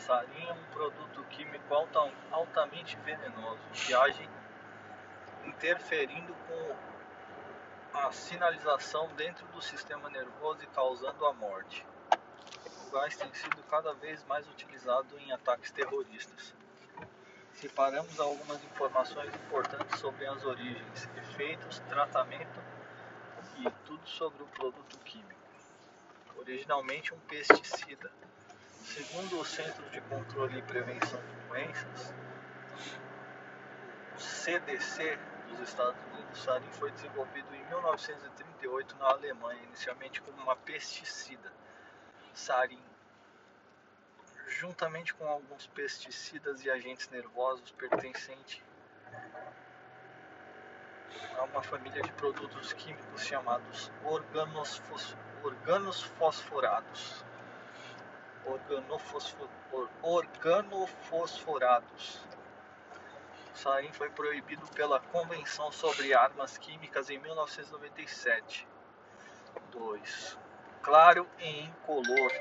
Sarin é um produto químico alta, altamente venenoso que age interferindo com a sinalização dentro do sistema nervoso e causando a morte. O gás tem sido cada vez mais utilizado em ataques terroristas. Separamos algumas informações importantes sobre as origens, efeitos, tratamento e tudo sobre o produto químico. Originalmente um pesticida. Segundo o Centro de Controle e Prevenção de Doenças, o CDC dos Estados Unidos, sarin foi desenvolvido em 1938 na Alemanha, inicialmente como uma pesticida, sarin, juntamente com alguns pesticidas e agentes nervosos pertencente a uma família de produtos químicos chamados organos, organos fosforados organofosforados. organofosforados. aí foi proibido pela Convenção sobre Armas Químicas em 1997. 2. Claro e incolor.